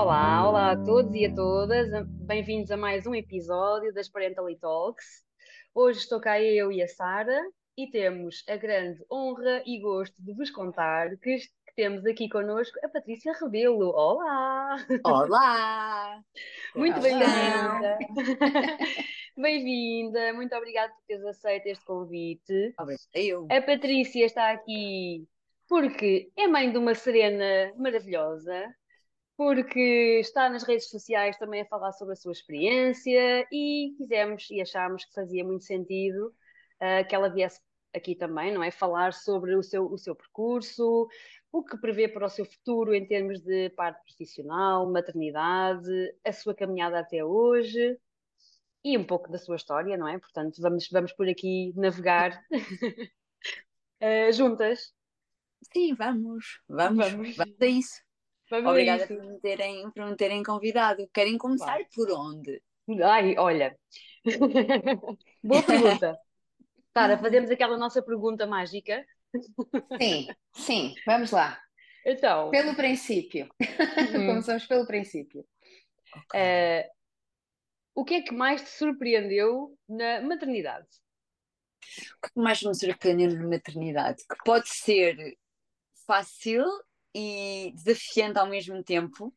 Olá, olá a todos e a todas, bem-vindos a mais um episódio das Parentally Talks. Hoje estou cá eu e a Sara e temos a grande honra e gosto de vos contar que, temos aqui connosco a Patrícia Rebelo. Olá! Olá! Muito bem-vinda! bem-vinda, muito obrigada por teres aceito este convite. Eu. A Patrícia está aqui porque é mãe de uma serena maravilhosa, porque está nas redes sociais também a falar sobre a sua experiência e quisemos e achámos que fazia muito sentido uh, que ela viesse aqui também, não é? Falar sobre o seu, o seu percurso, o que prevê para o seu futuro em termos de parte profissional, maternidade, a sua caminhada até hoje e um pouco da sua história, não é? Portanto, vamos, vamos por aqui navegar uh, juntas. Sim, vamos, vamos, vamos, vamos a isso. Vamos Obrigada por me, terem, por me terem convidado. Querem começar claro. por onde? Ai, olha. Boa pergunta. Sara, fazemos aquela nossa pergunta mágica. Sim, sim, vamos lá. Então. Pelo princípio. Hum. Começamos pelo princípio. Okay. Uh, o que é que mais te surpreendeu na maternidade? O que mais me surpreendeu na maternidade? Que pode ser fácil e desafiante ao mesmo tempo.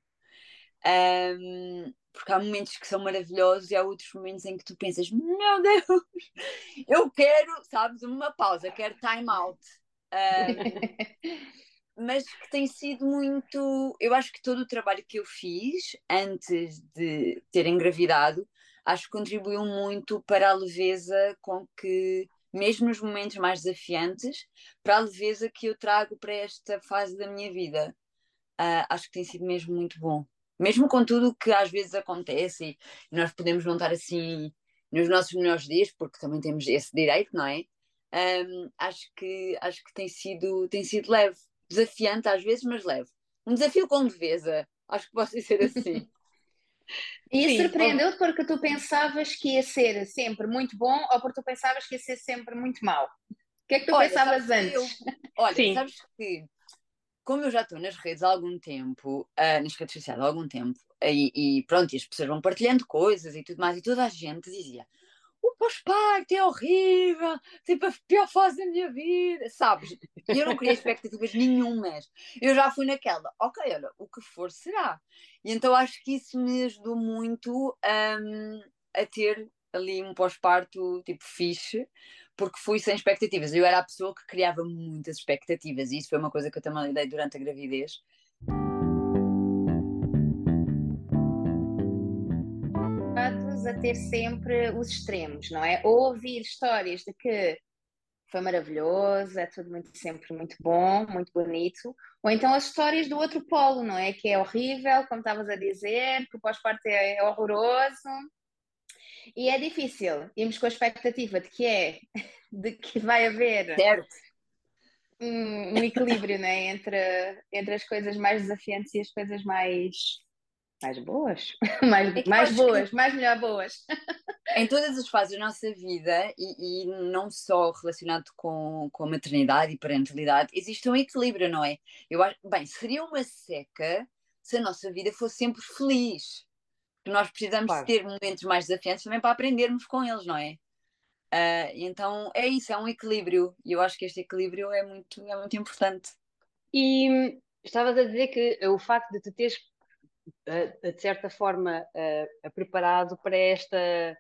Um, porque há momentos que são maravilhosos e há outros momentos em que tu pensas: Meu Deus, eu quero, sabes, uma pausa, quero time out. Um, mas que tem sido muito. Eu acho que todo o trabalho que eu fiz antes de ter engravidado, acho que contribuiu muito para a leveza com que mesmo nos momentos mais desafiantes, para a leveza que eu trago para esta fase da minha vida. Uh, acho que tem sido mesmo muito bom. Mesmo com tudo o que às vezes acontece e nós podemos não estar assim nos nossos melhores dias, porque também temos esse direito, não é? Um, acho que acho que tem sido tem sido leve, desafiante às vezes, mas leve. Um desafio com leveza, acho que pode ser assim. E surpreendeu-te porque tu pensavas que ia ser sempre muito bom ou porque tu pensavas que ia ser sempre muito mau? O que é que tu olha, pensavas antes? Eu, olha, Sim. sabes que como eu já estou nas redes há algum tempo, uh, nas redes sociais há algum tempo, e, e, pronto, e as pessoas vão partilhando coisas e tudo mais, e toda a gente dizia: o pós-parto é horrível, tipo a pior fase da minha vida, sabes? Eu não queria expectativas nenhumas. Eu já fui naquela, ok, olha, o que for será. E então acho que isso me ajudou muito um, a ter ali um pós-parto tipo fixe, porque fui sem expectativas. Eu era a pessoa que criava muitas expectativas e isso foi uma coisa que eu também lidei durante a gravidez. A ter sempre os extremos, não é? Ou ouvir histórias de que foi maravilhoso, é tudo muito, sempre muito bom, muito bonito, ou então as histórias do outro polo, não é? Que é horrível, como estavas a dizer, que o pós-parto é, é horroroso. E é difícil irmos com a expectativa de que é, de que vai haver um, um, equilíbrio né? entre, entre as coisas mais desafiantes e as coisas mais mais boas, mais, é mais boas, que... mais melhor boas. Em todas as fases da nossa vida, e, e, não só relacionado com, com a maternidade e parentalidade, existe um equilíbrio, não é? Eu acho, bem, seria uma seca se a nossa vida fosse sempre feliz. Porque nós precisamos claro. ter momentos mais desafiantes também para aprendermos com eles, não é? Uh, então é isso, é um equilíbrio. E eu acho que este equilíbrio é muito, é muito importante. E estavas a dizer que o facto de te teres de certa forma preparado para esta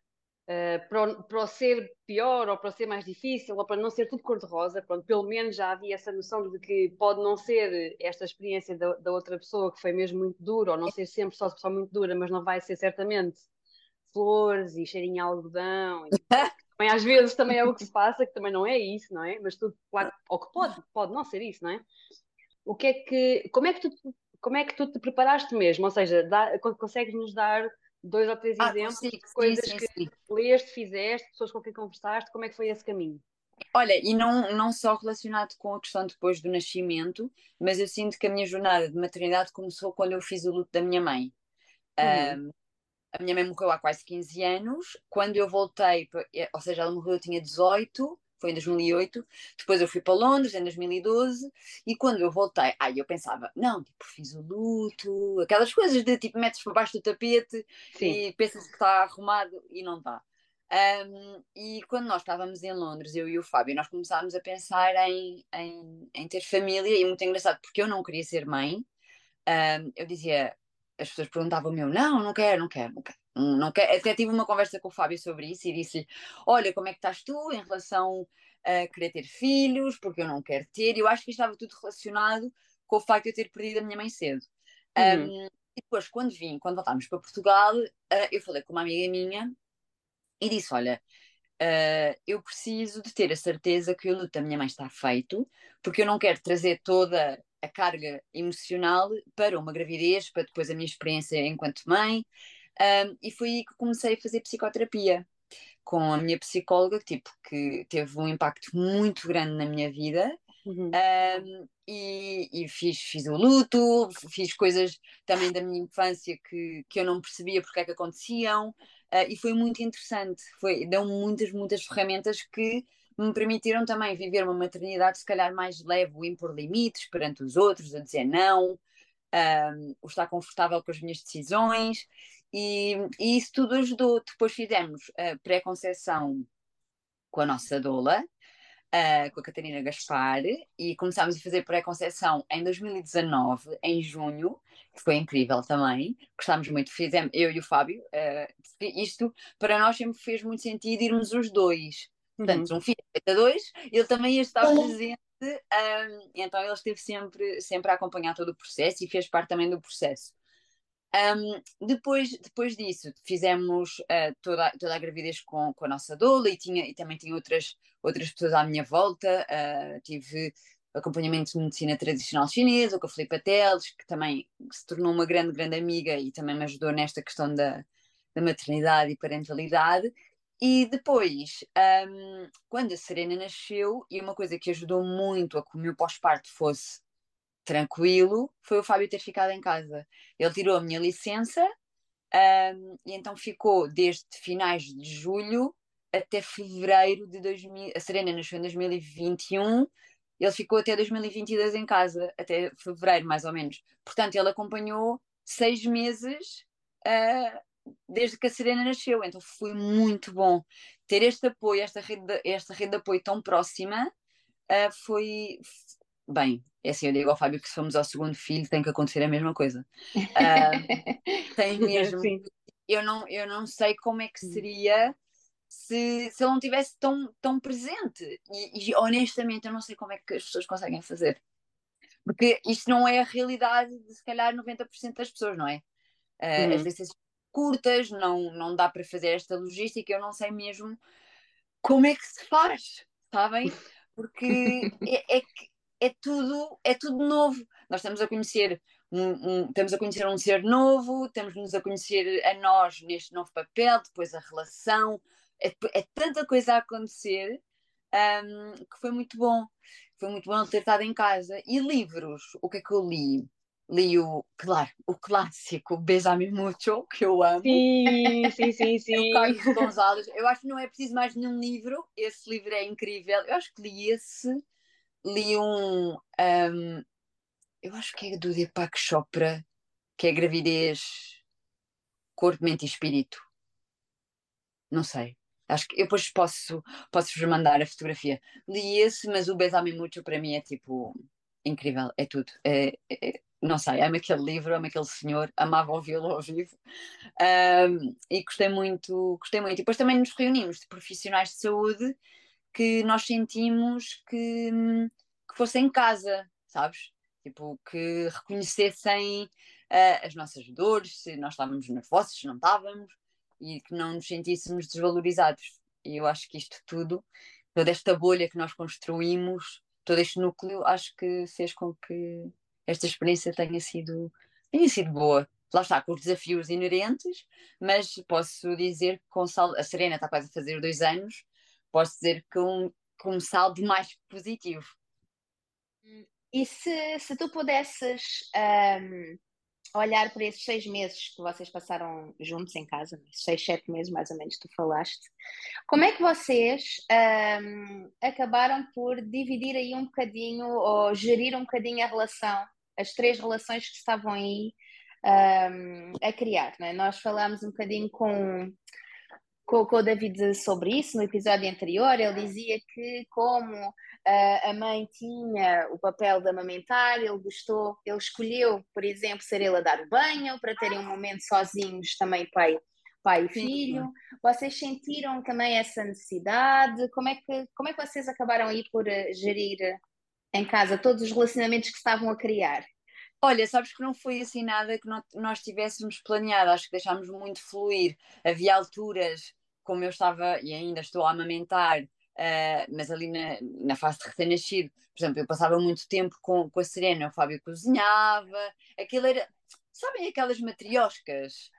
para o, para o, ser pior ou para o ser mais difícil ou para não ser tudo cor-de-rosa, pronto, pelo menos já havia essa noção de que pode não ser esta experiência da, da outra pessoa que foi mesmo muito dura, ou não ser sempre só, só muito dura, mas não vai ser certamente flores e cheirinho a algodão. E, também às vezes também é o que se passa, que também não é isso, não é? Mas tudo, claro, ou que pode, pode não ser isso, não é? O que é que, como é que tu como é que tu te preparaste mesmo? Ou seja, dá, consegues nos dar dois ou três ah, exemplos de coisas sim, sim, que sim. leste, fizeste, pessoas com quem conversaste, como é que foi esse caminho? Olha, e não, não só relacionado com a questão depois do nascimento, mas eu sinto que a minha jornada de maternidade começou quando eu fiz o luto da minha mãe. Uhum. Um, a minha mãe morreu há quase 15 anos. Quando eu voltei, ou seja, ela morreu, eu tinha 18, foi em 2008. Depois eu fui para Londres em 2012 e quando eu voltei, aí eu pensava, não, tipo, fiz o luto, aquelas coisas de tipo, metes por baixo do tapete Sim. e pensas que está arrumado e não está. Um, e quando nós estávamos em Londres, eu e o Fábio, nós começámos a pensar em, em, em ter família e muito engraçado porque eu não queria ser mãe. Um, eu dizia, as pessoas perguntavam-me, não, não quero, não quero, não quero. Não quero. Até tive uma conversa com o Fábio sobre isso e disse-lhe: Olha, como é que estás tu em relação a querer ter filhos, porque eu não quero ter. E eu acho que estava tudo relacionado com o facto de eu ter perdido a minha mãe cedo. Uhum. Um, e depois, quando vim, quando voltámos para Portugal, uh, eu falei com uma amiga minha e disse: Olha, uh, eu preciso de ter a certeza que o luto da minha mãe está feito, porque eu não quero trazer toda a carga emocional para uma gravidez, para depois a minha experiência enquanto mãe. Um, e foi aí que comecei a fazer psicoterapia com a minha psicóloga, tipo, que teve um impacto muito grande na minha vida. Uhum. Um, e, e, fiz, fiz o luto, fiz coisas também da minha infância que, que eu não percebia porque é que aconteciam, uh, e foi muito interessante. Foi, deu muitas, muitas ferramentas que me permitiram também viver uma maternidade, se calhar mais leve, o impor limites perante os outros, a dizer não, um, o estar confortável com as minhas decisões, e, e isso tudo ajudou. Depois fizemos a pré-conceição com a nossa doula, uh, com a Catarina Gaspar, e começámos a fazer pré-conceição em 2019, em junho, que foi incrível também. Gostámos muito, fizemos, eu e o Fábio. Uh, isto para nós sempre fez muito sentido irmos os dois. Portanto, uhum. um filho a dois, ele também ia estar presente. Um, então ele esteve sempre, sempre a acompanhar todo o processo e fez parte também do processo. Um, depois, depois disso, fizemos uh, toda, toda a gravidez com, com a nossa doula e, tinha, e também tinha outras, outras pessoas à minha volta. Uh, tive acompanhamento de medicina tradicional chinesa, com a Filipa Teles, que também se tornou uma grande, grande amiga e também me ajudou nesta questão da, da maternidade e parentalidade. E depois, um, quando a Serena nasceu, e uma coisa que ajudou muito a que o meu pós-parto fosse tranquilo foi o Fábio ter ficado em casa. Ele tirou a minha licença um, e então ficou desde finais de julho até fevereiro de 2000. A Serena nasceu em 2021, ele ficou até 2022 em casa, até fevereiro mais ou menos. Portanto, ele acompanhou seis meses uh, desde que a Serena nasceu. Então foi muito bom ter este apoio, esta rede de, esta rede de apoio tão próxima. Uh, foi bem, é assim, eu digo ao Fábio que se formos ao segundo filho tem que acontecer a mesma coisa. Uh, tem mesmo. Sim. Eu não, eu não sei como é que hum. seria se, se ele não tivesse tão, tão presente. E, e, honestamente eu não sei como é que as pessoas conseguem fazer. Porque isto não é a realidade de se calhar 90% das pessoas, não é? Uh, uhum. As licenças curtas, não, não dá para fazer esta logística, eu não sei mesmo como é que se faz, sabem? Porque é, é que é tudo, é tudo novo. Nós estamos a conhecer um, um, estamos a conhecer um ser novo, estamos-nos a conhecer a nós neste novo papel, depois a relação, é, é tanta coisa a acontecer um, que foi muito bom. Foi muito bom ter estado em casa. E livros, o que é que eu li? Li o, claro, o clássico Besame Mucho, que eu amo. Sim, sim, sim, sim. Carlos Gonzalez. Eu acho que não é preciso mais nenhum livro. Esse livro é incrível. Eu acho que li esse li um, um, eu acho que é do Deepak Chopra, que é gravidez, corpo, mente e espírito. Não sei. Acho que eu depois posso, posso vos mandar a fotografia. Li esse, mas o Besame Mucho para mim é tipo incrível, é tudo. É, é, não sei, amo aquele livro, amo aquele senhor, amava ouvi-lo ao vivo um, e gostei muito, gostei muito. E depois também nos reunimos de profissionais de saúde que nós sentimos que, que fossem em casa, sabes? Tipo, que reconhecessem uh, as nossas dores, se nós estávamos nervosos, se não estávamos, e que não nos sentíssemos desvalorizados. E eu acho que isto tudo, toda esta bolha que nós construímos, todo este núcleo, acho que fez com que esta experiência tenha sido, tenha sido boa. Lá está, com os desafios inerentes, mas posso dizer que a Serena está quase a fazer dois anos posso dizer que um, com um saldo mais positivo. E se, se tu pudesses um, olhar para esses seis meses que vocês passaram juntos em casa, seis, sete meses mais ou menos, tu falaste, como é que vocês um, acabaram por dividir aí um bocadinho ou gerir um bocadinho a relação, as três relações que estavam aí um, a criar? Né? Nós falámos um bocadinho com com, com o David sobre isso no episódio anterior. Ele dizia que, como uh, a mãe tinha o papel de amamentar, ele gostou, ele escolheu, por exemplo, ser ele a dar o banho, para terem um momento sozinhos também, pai, pai e filho. Sim. Vocês sentiram também essa necessidade? Como é que, como é que vocês acabaram aí por uh, gerir em casa todos os relacionamentos que estavam a criar? Olha, sabes que não foi assim nada que nós tivéssemos planeado, acho que deixámos muito fluir. Havia alturas como eu estava e ainda estou a amamentar, uh, mas ali na, na fase de recém-nascido, por exemplo, eu passava muito tempo com, com a Serena, o Fábio cozinhava, aquilo era, sabem aquelas matrioscas?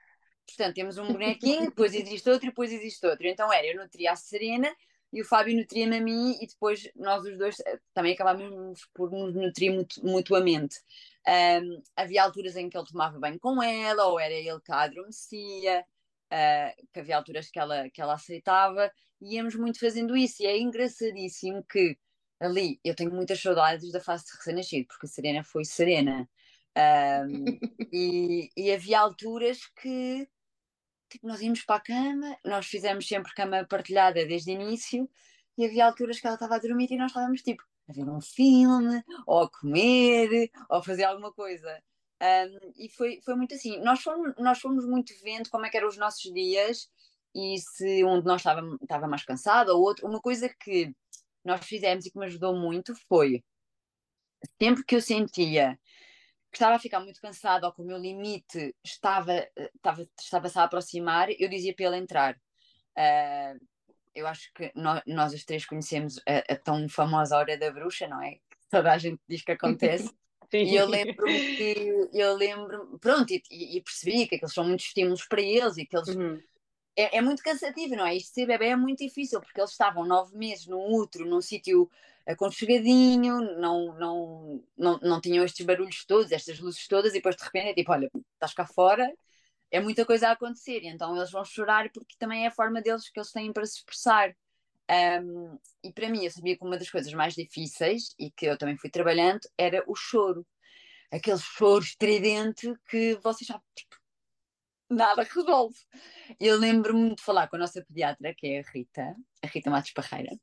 Portanto, temos um bonequinho, depois existe outro depois existe outro. Então era, eu nutria a Serena e o Fábio nutria-me a mim e depois nós os dois eh, também acabávamos por nos nutrir mutuamente. Um, havia alturas em que ele tomava bem com ela, ou era ele que a adormecia, uh, que havia alturas que ela, que ela aceitava, e íamos muito fazendo isso. E é engraçadíssimo que ali eu tenho muitas saudades da fase de recém-nascido, porque a Serena foi serena. Um, e, e, havia alturas que tipo, nós íamos para a cama, nós fizemos sempre cama partilhada desde o início, e havia alturas que ela estava a dormir e nós estávamos tipo a ver um filme, ou a comer, ou a fazer alguma coisa. Um, e foi, foi muito assim. Nós fomos, nós fomos muito vendo como é que eram os nossos dias e se um de nós estava, estava mais cansado ou outro. Uma coisa que nós fizemos e que me ajudou muito foi sempre que eu sentia que estava a ficar muito cansado ou que o meu limite estava, estava, estava-se a aproximar, eu dizia para ele entrar. Uh, eu acho que nós, nós as três conhecemos a, a, tão famosa hora da bruxa, não é? Toda a gente diz que acontece. Sim. E eu lembro que eu lembro, pronto, e, e, percebi que aqueles são muitos estímulos para eles e que eles uhum. é, é, muito cansativo, não é? Isto ser bebê é muito difícil porque eles estavam nove meses num útero, num sítio aconchegadinho, não, não, não, não tinham estes barulhos todos, estas luzes todas, e depois de repente é tipo, olha, estás cá fora, é muita coisa a acontecer, e então eles vão chorar porque também é a forma deles que eles têm para se expressar. Um, e para mim, eu sabia que uma das coisas mais difíceis, e que eu também fui trabalhando, era o choro. Aquele choro estridente que vocês já tipo, nada resolve. Eu lembro-me de falar com a nossa pediatra, que é a Rita, a Rita Matos Parreira,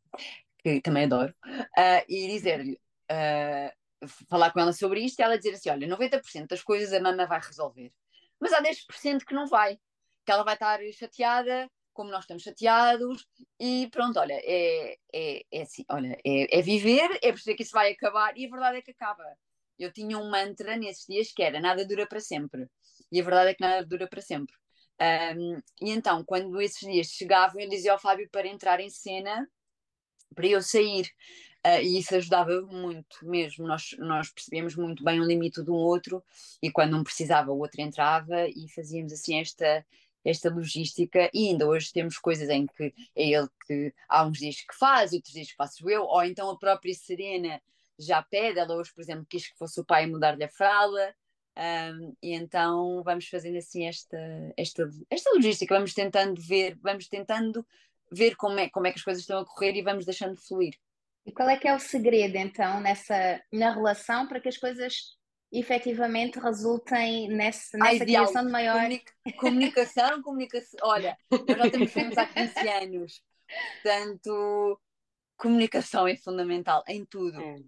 que também adoro, uh, e dizer-lhe, uh, falar com ela sobre isto, e ela dizer assim: olha, 90% das coisas a mama vai resolver, mas há 10% que não vai, que ela vai estar chateada como nós estamos chateados, e pronto, olha, é, é, é assim, olha, é, é viver, é perceber que isso vai acabar, e a verdade é que acaba. Eu tinha um mantra nesses dias que era nada dura para sempre, e a verdade é que nada dura para sempre. Um, e então, quando esses dias chegavam, eu dizia ao Fábio para entrar em cena, para eu sair. Uh, e isso ajudava muito mesmo. Nós, nós percebíamos muito bem o limite do outro, e quando um precisava, o outro entrava, e fazíamos assim esta, esta logística e ainda hoje temos coisas em que é ele que há uns dias que faz, outros dias que faço eu, ou então a própria Serena já pede, ela hoje, por exemplo, quis que fosse o pai mudar-lhe a fralda, um, e então vamos fazendo assim esta, esta, esta logística, vamos tentando ver, vamos tentando ver como é, como é que as coisas estão a correr e vamos deixando fluir. E qual é que é o segredo então nessa na relação para que as coisas efetivamente resultem nesse, nessa Ai, criação de maior. Comunicação, comunicação. Olha, nós já temos filmes há 15 anos, portanto, comunicação é fundamental em tudo. É.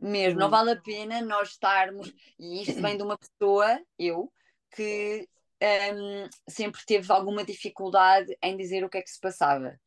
Mesmo, não vale a pena nós estarmos, e isto vem de uma pessoa, eu, que um, sempre teve alguma dificuldade em dizer o que é que se passava.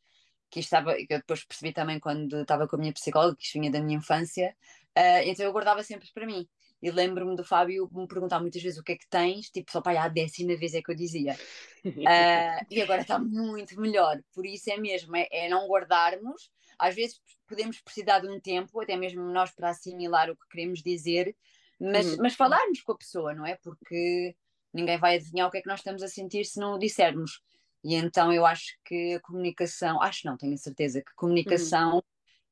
Que estava, que eu depois percebi também quando estava com a minha psicóloga, que isto vinha da minha infância, uh, então eu guardava sempre para mim. E lembro-me do Fábio me perguntar muitas vezes o que é que tens, tipo, só para a décima vez é que eu dizia. Uh, e agora está muito melhor. Por isso é mesmo, é, é, não guardarmos. Às vezes podemos precisar de um tempo, até mesmo nós, para assimilar o que queremos dizer, mas, uhum. mas falarmos com a pessoa, não é? Porque ninguém vai adivinhar o que é que nós estamos a sentir se não o dissermos. E então eu acho que a comunicação, acho não, tenho a certeza que comunicação uhum.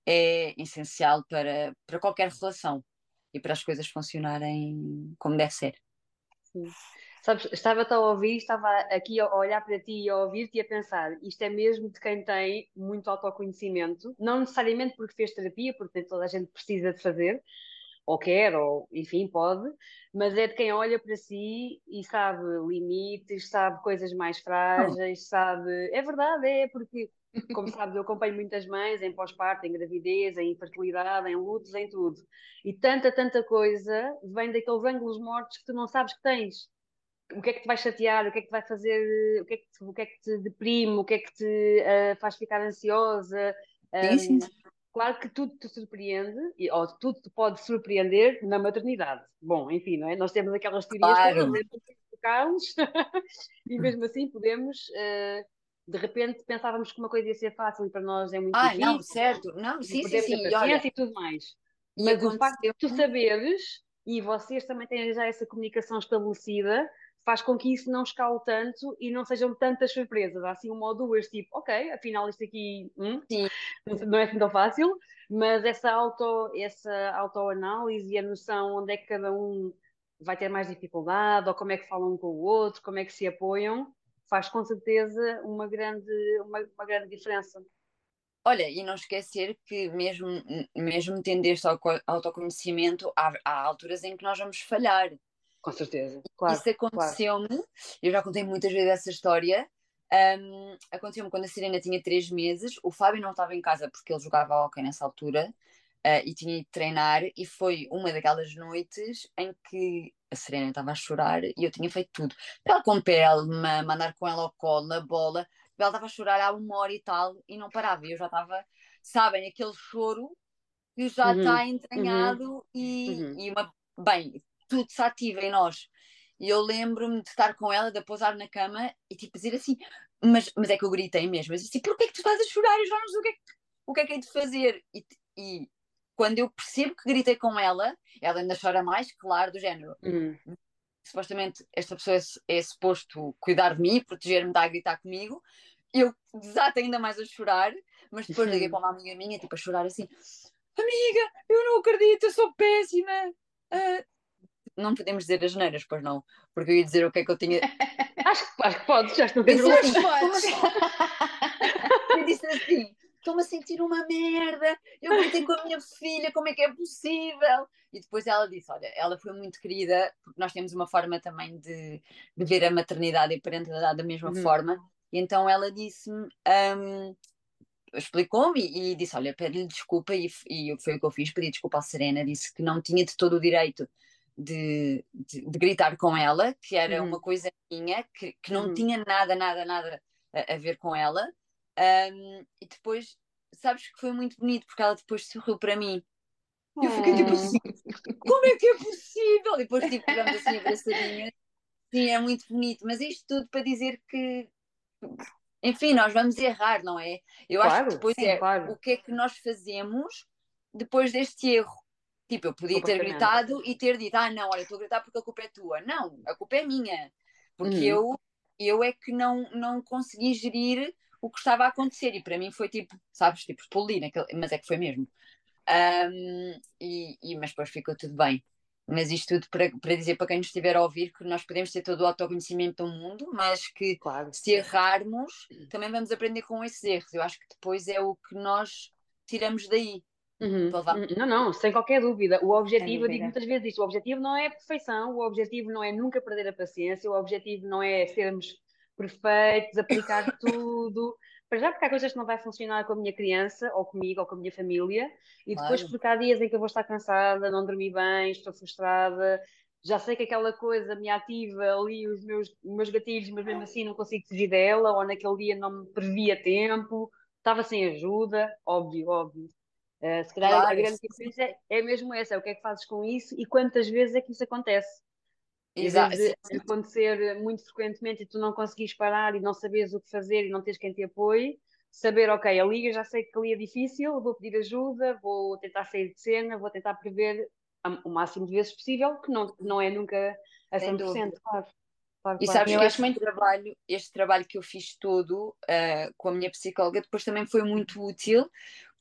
é essencial para, para qualquer relação e para as coisas funcionarem como deve ser. Sim. Sabes, estava a ouvir, estava aqui a olhar para ti e a ouvir-te e a pensar, isto é mesmo de quem tem muito autoconhecimento, não necessariamente porque fez terapia, porque toda a gente precisa de fazer, ou quer, ou enfim, pode, mas é de quem olha para si e sabe limites, sabe coisas mais frágeis, sabe. É verdade, é porque, como sabes, eu acompanho muitas mães em pós-parto, em gravidez, em infertilidade, em lutos, em tudo. E tanta, tanta coisa vem daqueles ângulos mortos que tu não sabes que tens. O que é que te vai chatear, o que é que te vai fazer, o que é que te, o que é que te deprime, o que é que te uh, faz ficar ansiosa. Um, sim, sim. Claro que tudo te surpreende, ou tudo te pode surpreender na maternidade. Bom, enfim, não é? Nós temos aquelas teorias claro. que Carlos, e mesmo assim podemos, uh, de repente, pensávamos que uma coisa ia ser fácil e para nós é muito ah, difícil. Ah, não, certo. Não, sim, sim, sim. E, olha, e tudo mais. Mas o facto de tu saberes, e vocês também têm já essa comunicação estabelecida, faz com que isso não escale tanto e não sejam tantas surpresas. Há assim uma ou duas, tipo, ok, afinal isto aqui hum, não é assim tão fácil, mas essa, auto, essa autoanálise e a noção onde é que cada um vai ter mais dificuldade, ou como é que falam um com o outro, como é que se apoiam, faz com certeza uma grande, uma, uma grande diferença. Olha, e não esquecer que mesmo, mesmo tendo este autoconhecimento, há, há alturas em que nós vamos falhar. Com certeza. Claro, Isso aconteceu-me, claro. eu já contei muitas vezes essa história. Um, aconteceu-me quando a Serena tinha três meses, o Fábio não estava em casa porque ele jogava hockey nessa altura uh, e tinha ido treinar, e foi uma daquelas noites em que a Serena estava a chorar e eu tinha feito tudo. Pele com pele, mandar com ela ao colo, na bola, ela estava a chorar há uma hora e tal e não parava, e eu já estava, sabem, aquele choro que já uhum. está entranhado uhum. E, uhum. e uma. Bem, tudo se ativa em nós. E eu lembro-me de estar com ela, de a pousar na cama e tipo dizer assim, mas, mas é que eu gritei mesmo, assim, porquê é que tu estás a chorar? Eu já não sei o que é que, o que, é, que é de fazer. E, e quando eu percebo que gritei com ela, ela ainda chora mais, claro, do género. Uhum. Supostamente esta pessoa é, é suposto cuidar de mim, proteger-me, dar a gritar comigo. Eu desato ainda mais a chorar, mas depois liguei para uma amiga minha, tipo, a chorar assim: Amiga, eu não acredito, eu sou péssima. Uh, não podemos dizer as neiras, pois não, porque eu ia dizer o que é que eu tinha. acho, acho que podes, já estou a dizer eu disse assim: estou-me a sentir uma merda, eu gritei com a minha filha, como é que é possível? E depois ela disse: Olha, ela foi muito querida, porque nós temos uma forma também de, de ver a maternidade e a parentalidade da mesma uhum. forma, e então ela disse-me. Um, explicou-me e, e, disse: Olha, pede-lhe desculpa, e, e foi o que eu fiz, pedi desculpa à Serena, disse que não tinha de todo o direito de, de, de, gritar com ela, que era uhum. uma coisa minha, que, que não uhum. tinha nada, nada, nada a, a ver com ela. Um, e depois, sabes que foi muito bonito, porque ela depois sorriu para mim. E eu fiquei tipo assim, como é que é possível? E depois tipo, pegamos assim abraçadinha. Sim, é muito bonito, mas isto tudo para dizer que, enfim, nós vamos errar, não é? Eu claro, acho que depois sim, é claro. o que é que nós fazemos depois deste erro. Tipo, eu podia ter gritado e ter dito, ah, não, olha, estou a gritar porque a culpa é tua. Não, a culpa é minha. Porque uhum. eu, eu é que não, não consegui gerir o que estava a acontecer. E para mim foi tipo, sabes, tipo, explodir, naquele... mas é que foi mesmo. Um, e, e, mas depois ficou tudo bem. Mas isto tudo para, para dizer para quem nos estiver a ouvir que nós podemos ter todo o autoconhecimento do mundo, mas que claro. se errarmos, também vamos aprender com esses erros. Eu acho que depois é o que nós tiramos daí. Uhum. uhum. Não, não, sem qualquer dúvida. O objetivo, eu digo muitas vezes isto, o objetivo não é perfeição, o objetivo não é nunca perder a paciência, o objetivo não é sermos perfeitos, aplicar tudo. Para já, porque há coisas que não vai funcionar com a minha criança, ou comigo, ou com a minha família, e depois claro. porque há dias em que eu vou estar cansada, não dormi bem, estou frustrada, já sei que aquela coisa me ativa ali os meus, meus gatilhos, mas mesmo assim não consigo fugir dela, ou naquele dia não me previa tempo, estava sem ajuda, óbvio, óbvio. Uh, se calhar claro, a grande diferença é, é mesmo essa, é o que é que fazes com isso e quantas vezes é que isso acontece. Exato. De acontecer muito frequentemente e tu não conseguires parar e não saberes o que fazer e não tens quem te apoie, saber, ok, a liga já sei que ali é difícil, vou pedir ajuda, vou tentar sair de cena, vou tentar prever o máximo de vezes possível, que não, não é nunca a 100%, claro. Claro, e sabes que este trabalho, este trabalho que eu fiz todo uh, com a minha psicóloga depois também foi muito útil,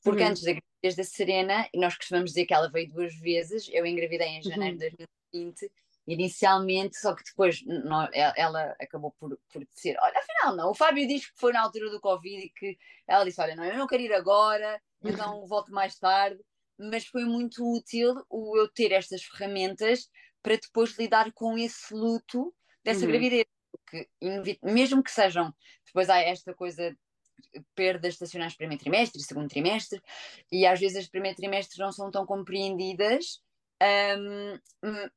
porque uhum. antes da gravidez da Serena, nós costumamos dizer que ela veio duas vezes, eu engravidei em janeiro uhum. de 2020 inicialmente, só que depois não, ela acabou por, por dizer: Olha, afinal, não. O Fábio diz que foi na altura do Covid e que ela disse: Olha, não, eu não quero ir agora, então volto mais tarde. Mas foi muito útil o eu ter estas ferramentas para depois lidar com esse luto dessa uhum. gravidez. Porque, mesmo que sejam, depois há esta coisa perdas estacionais primeiro trimestre, segundo trimestre, e às vezes as primeiros trimestres não são tão compreendidas um,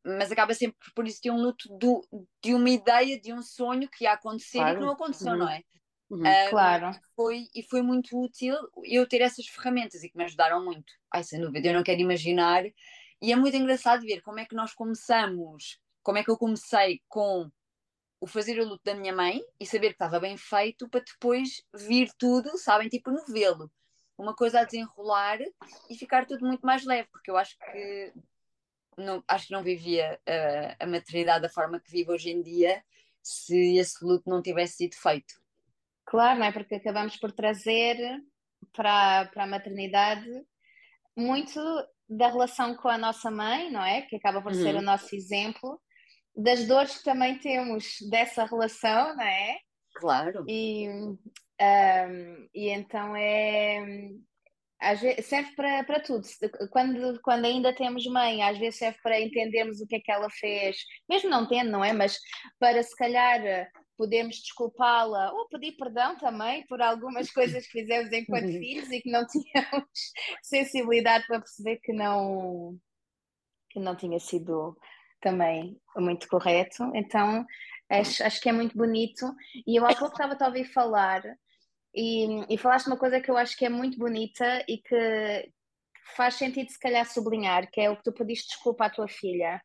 mas acaba sempre por isso ter um luto do, de uma ideia, de um sonho que ia acontecer claro. e que não aconteceu, uhum. não é? Uhum. Um, claro. Foi, e foi muito útil eu ter essas ferramentas e que me ajudaram muito. Ai, sem dúvida, eu não quero imaginar. E é muito engraçado ver como é que nós começamos, como é que eu comecei com o fazer o luto da minha mãe e saber que estava bem feito para depois vir tudo, sabem, tipo novelo. Uma coisa a desenrolar e ficar tudo muito mais leve, porque eu acho que não, acho que não vivia uh, a maternidade da forma que vivo hoje em dia se esse luto não tivesse sido feito. Claro, não é? Porque acabamos por trazer para, para a maternidade muito da relação com a nossa mãe, não é? Que acaba por uhum. ser o nosso exemplo, das dores que também temos dessa relação, não é? Claro. E, um, e então é, vezes, serve para, para tudo. Quando, quando ainda temos mãe, às vezes serve para entendermos o que é que ela fez, mesmo não tendo, não é? Mas para se calhar podermos desculpá-la ou pedir perdão também por algumas coisas que fizemos enquanto uhum. filhos e que não tínhamos sensibilidade para perceber que não, que não tinha sido também muito correto. Então acho, acho que é muito bonito. E eu há pouco estava a ouvir falar e, e falaste uma coisa que eu acho que é muito bonita e que faz sentido se calhar sublinhar, que é o que tu pediste desculpa à tua filha.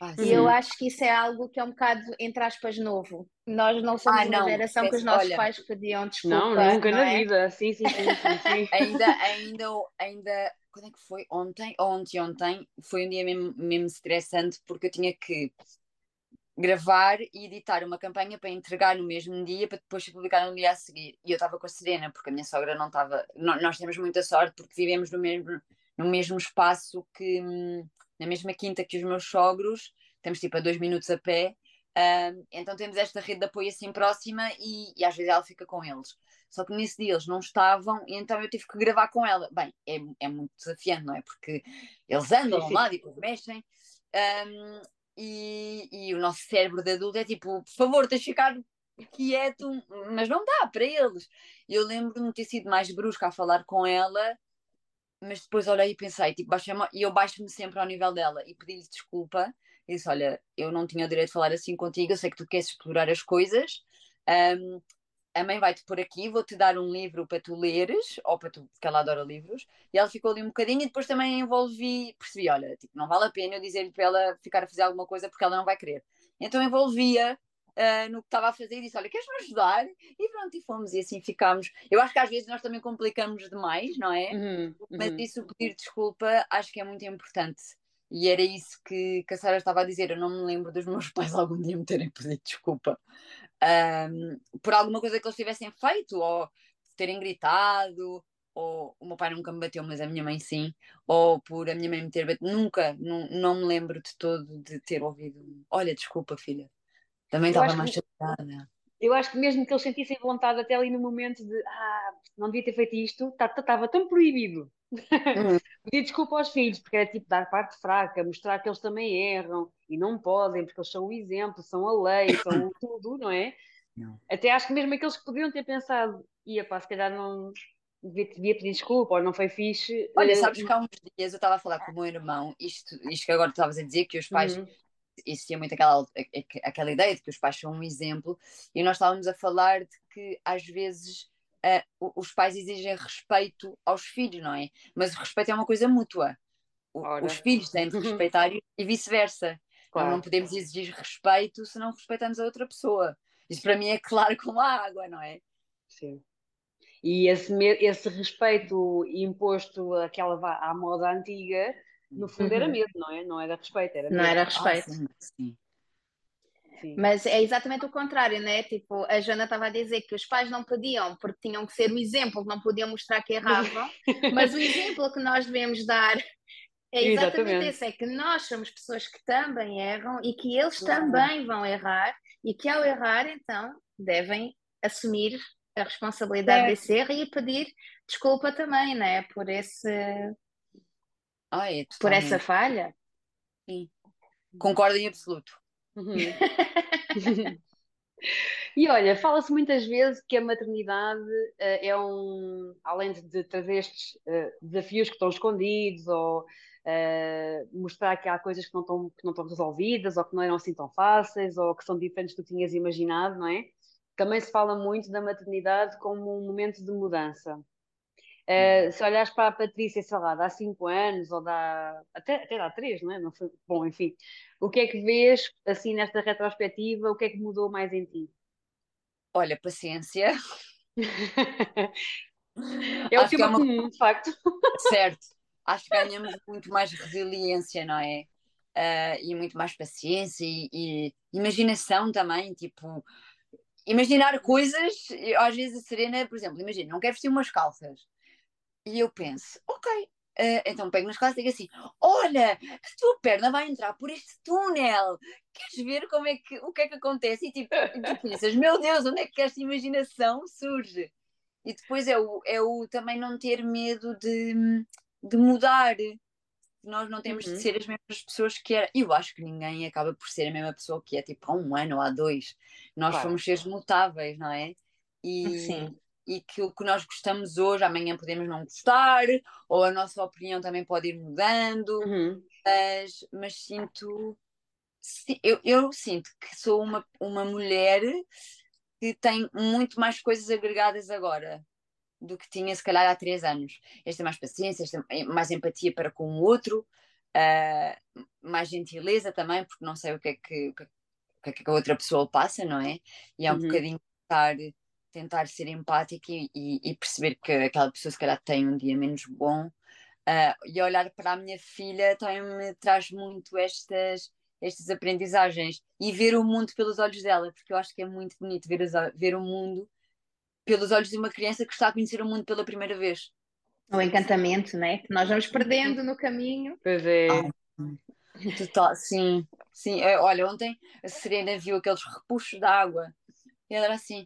Ah, e eu acho que isso é algo que é um bocado, entre aspas, novo. Nós não somos ah, uma geração que os nossos olha, pais pediam desculpa. Não, nunca não na é? vida. Sim, sim, sim. sim, sim. ainda, ainda, ainda, quando é que foi? Ontem, ou ontem, ontem, foi um dia mesmo, mesmo estressante porque eu tinha que gravar e editar uma campanha para entregar no mesmo dia para depois publicar no dia a seguir. E eu estava com a Serena, porque a minha sogra não estava. Nós temos muita sorte porque vivemos no mesmo, no mesmo espaço que. na mesma quinta que os meus sogros, temos tipo a dois minutos a pé. Um, então temos esta rede de apoio assim próxima e, e, às vezes ela fica com eles. Só que nesse dia eles não estavam e então eu tive que gravar com ela. Bem, é, é muito desafiante, não é? Porque eles andam sim. lá e depois mexem. Um, e, e o nosso cérebro de adulto é tipo, por favor, tens de ficar quieto, mas não dá para eles. Eu lembro-me de ter sido mais brusca a falar com ela, mas depois olhei e pensei, tipo, e eu baixo-me sempre ao nível dela e pedi-lhe desculpa. Disse: Olha, eu não tinha o direito de falar assim contigo, eu sei que tu queres explorar as coisas. Um, a mãe vai-te por aqui, vou-te dar um livro para tu leres, ou para tu, porque ela adora livros, e ela ficou ali um bocadinho e depois também envolvi, percebi, olha, tipo, não vale a pena eu dizer-lhe para ela ficar a fazer alguma coisa porque ela não vai querer. Então envolvia uh, no que estava a fazer e disse, olha, queres-me ajudar? E pronto, e fomos, e assim ficámos. Eu acho que às vezes nós também complicamos demais, não é? Uhum, uhum. Mas isso, pedir desculpa, acho que é muito importante. E era isso que, que a Sara estava a dizer. Eu não me lembro dos meus pais algum dia me terem pedido desculpa um, por alguma coisa que eles tivessem feito, ou terem gritado, ou o meu pai nunca me bateu, mas a minha mãe sim, ou por a minha mãe me ter batido. Nunca, não, não me lembro de todo de ter ouvido. Olha, desculpa, filha. Também estava mais chateada. Eu acho que mesmo que eles sentissem vontade até ali no momento de ah, não devia ter feito isto, estava tá, tá, tão proibido. Uhum. Pedir desculpa aos filhos, porque era tipo dar parte fraca, mostrar que eles também erram e não podem, porque eles são o exemplo, são a lei, são tudo, não é? Não. Até acho que mesmo aqueles que podiam ter pensado, ia pá, se calhar não devia, devia pedir desculpa ou não foi fixe. Olha, sabes que há uns dias eu estava a falar com o meu irmão, isto, isto que agora estavas a dizer, que os pais. Uhum. Existia muito aquela, aquela ideia de que os pais são um exemplo, e nós estávamos a falar de que às vezes uh, os pais exigem respeito aos filhos, não é? Mas o respeito é uma coisa mútua. O, os filhos têm de respeitar e vice-versa. Claro. Não podemos exigir respeito se não respeitamos a outra pessoa. Isso para mim é claro como a água, não é? Sim. E esse, esse respeito imposto àquela à moda antiga, no fundo era uhum. medo, não é? Não era respeito, era medo. Não era respeito. Ah, sim, sim. Mas é exatamente o contrário, né? Tipo, a Joana estava a dizer que os pais não podiam, porque tinham que ser o exemplo, não podiam mostrar que erravam, mas o exemplo que nós devemos dar É exatamente, exatamente isso, é que nós somos pessoas que também erram e que eles também vão errar e que ao errar, então, devem assumir a responsabilidade é. desse erro e pedir desculpa também, né? Por esse ah, é por essa falha. Sim. Concordo em absoluto. Uhum. e olha, fala-se muitas vezes que a maternidade uh, é um, além de, trazer estes uh, desafios que estão escondidos ou uh, mostrar que há coisas que não, estão, que não estão resolvidas ou que não eram assim tão fáceis ou que são diferentes do que tinhas imaginado, não é? Também se fala muito da maternidade como um momento de mudança. Uh, se olhares para a Patrícia, sei lá, há cinco anos ou dá até, até dá três, não é? Não foi, bom, enfim, o que é que vês assim nesta retrospectiva? O que é que mudou mais em ti? Olha, paciência. é o tema é uma... comum, de facto. Certo. Acho que ganhamos muito mais resiliência, não é? Uh, e muito mais paciência e, e, imaginação também, tipo, imaginar coisas. Às vezes a Serena, por exemplo, imagina, não quer vestir umas calças e eu penso, ok, uh, então pego nas costas e digo assim: Olha, a tua perna vai entrar por este túnel. Queres ver como é que, o que é que acontece? E tipo, tu pensas, meu Deus, onde é que esta imaginação surge? E depois é o, é o também não ter medo de, de mudar. Nós não temos uhum. de ser as mesmas pessoas que era. Eu acho que ninguém acaba por ser a mesma pessoa que é tipo há um ano ou há dois. Nós claro. somos seres mutáveis, não é? E, Sim e que o que nós gostamos hoje, amanhã podemos não gostar, ou a nossa opinião também pode ir mudando, uhum. mas, mas sinto. Eu, eu sinto que sou uma, uma mulher que tem muito mais coisas agregadas agora do que tinha se calhar há três anos. Esta é mais paciência, esta é mais empatia para com o outro, uh, mais gentileza também, porque não sei o que é que, o que, é que a outra pessoa passa, não é? E é um uhum. bocadinho estar tentar ser empática e, e, perceber que aquela pessoa se calhar tem um dia menos bom. Uh, e olhar para a minha filha também me traz muito estas, estas aprendizagens e ver o mundo pelos olhos dela, porque eu acho que é muito bonito ver, os, ver o mundo pelos olhos de uma criança que está a conhecer o mundo pela primeira vez. O encantamento, né? Que nós vamos perdendo no caminho. Pois é. total, sim, sim. É, olha, ontem a Serena viu aqueles repuxos de água e ela era assim: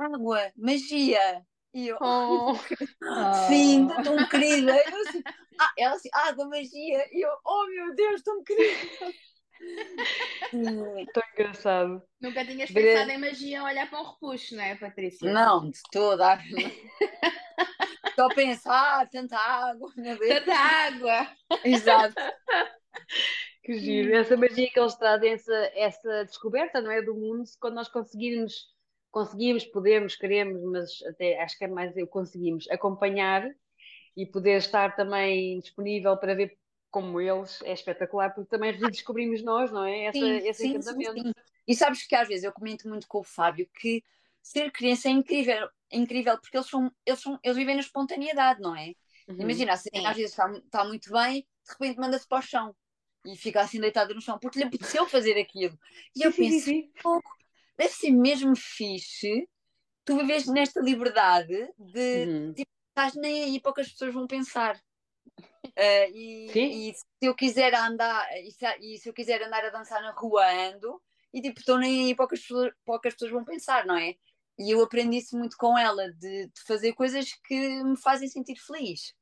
água, magia. E eu, oh. sim, tão querida. Eu assim, ah, ela assim, água, magia. E eu, oh meu Deus, tão querida. Tão engraçado. Nunca tinhas pensado em magia olhar para um repuxo, não é, Patrícia? Não, de toda. Só pensar, ah, tanta água, Tanta água. Exato. Que giro. Essa magia que eles trazem, essa, essa descoberta, não é? Do mundo, quando nós conseguirmos conseguimos, podemos, queremos, mas até acho que é mais eu conseguimos acompanhar e poder estar também disponível para ver como eles é espetacular, porque também redescobrimos nós, não é? Essa, sim, esse sim, encantamento. Sim, sim. E sabes que às vezes eu comento muito com o Fábio que ser criança é incrível, é incrível porque eles, são, eles, são, eles vivem na espontaneidade, não é? Uhum. Imagina, assim, às vezes está, está muito bem, de repente manda-se para o chão e fica assim deitada no chão porque lhe apeteceu fazer aquilo. E eu penso, pouco, deve ser mesmo fixe tu vives nesta liberdade de uhum. tipo, estás nem aí para o que as pessoas vão pensar. Uh, e, e, se eu quiser andar e se, e se, eu quiser andar a dançar na rua ando e tipo estou nem aí para o, que as pessoas, para o que as pessoas vão pensar, não é? E eu aprendi isso muito com ela, de, de fazer coisas que me fazem sentir feliz.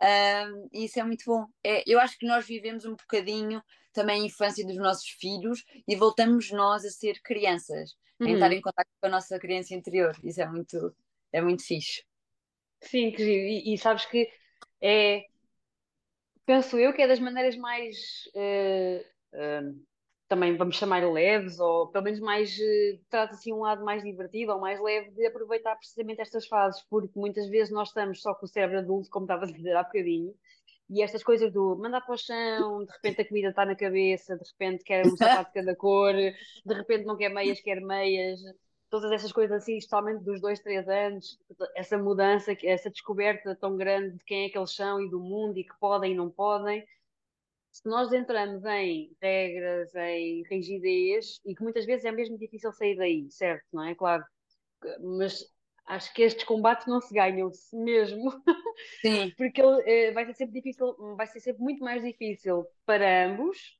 Uh, e isso é muito bom. É, eu acho que nós vivemos um bocadinho também a infância dos nossos filhos e voltamos nós a ser crianças uhum. em estar em contato com a nossa criança interior. Isso é muito, é muito fixe. Sim, e, e sabes que é, penso eu que é das maneiras mais uh, uh, também vamos chamar leves, ou pelo menos mais uh, trata assim um lado mais divertido ou mais leve de aproveitar precisamente estas fases, porque muitas vezes nós estamos só com o cérebro adulto, como estava a dizer há bocadinho, e estas coisas do mandar para o chão, de repente a comida está na cabeça, de repente quer um sapato de cada cor, de repente não quer meias, quer meias, todas essas coisas assim, especialmente dos dois, três anos, essa mudança, essa descoberta tão grande de quem é que eles são e do mundo e que podem e não podem. Se nós entramos em regras, em rigidez, e que muitas vezes é mesmo difícil sair daí, certo? Não é? Claro. Mas acho que estes combates não se ganham -se mesmo. Sim. porque ele, uh, vai ser sempre difícil, vai ser sempre muito mais difícil para ambos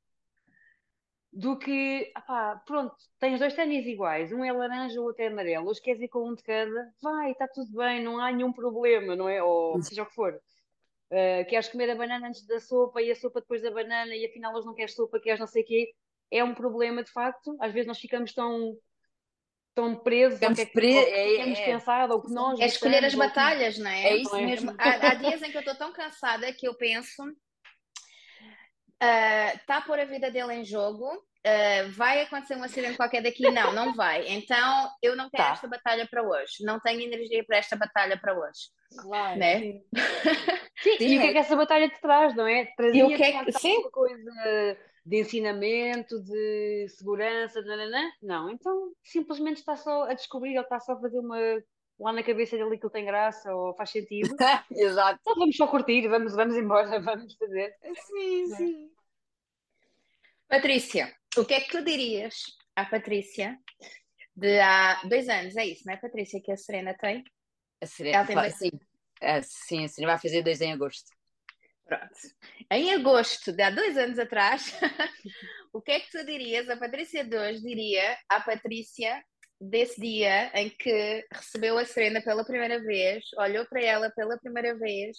do que, apá, pronto, tens dois ténis iguais, um é laranja, o outro é amarelo, hoje queres ir com um de cada, vai, está tudo bem, não há nenhum problema, não é? Ou seja o que for. Uh, queres comer a banana antes da sopa e a sopa depois da banana e afinal hoje não queres sopa, queres não sei o quê. É um problema de facto. Às vezes nós ficamos tão, tão presos ao que é que, pre... que, é, temos é. pensado ou que nós É escolher as gostamos, ou que- batalhas, não é? É isso é? mesmo. Há, há dias em que eu estou tão cansada que eu penso: está a pôr a vida dele em jogo, ah, vai acontecer um acidente qualquer daqui? Não, não vai. Então eu não quero Tá. esta batalha para hoje, não tenho energia para esta batalha para hoje. Claro, Né? sim. Sim, Sim, e o que é é. que essa batalha te traz, não é? Trazia E o que é que- sim. coisa de ensinamento, de segurança, nananã? Não, então simplesmente está só a descobrir, ou está só a fazer uma lá na cabeça dele que ele tem graça ou faz sentido. Exato. Então vamos só curtir, vamos, vamos embora, vamos fazer. Sim, Né? sim. Patrícia, o que é que tu dirias à Patrícia de há dois anos? É isso, não é, Patrícia, que a Serena tem? A Serena, Ela tem dois- sim. Ah, sim, a Serena vai fazer dois em agosto. Pronto. Em agosto de há dois anos atrás, o que é que tu dirias, a Patrícia de hoje diria à Patrícia desse dia em que recebeu a Serena pela primeira vez, olhou para ela pela primeira vez,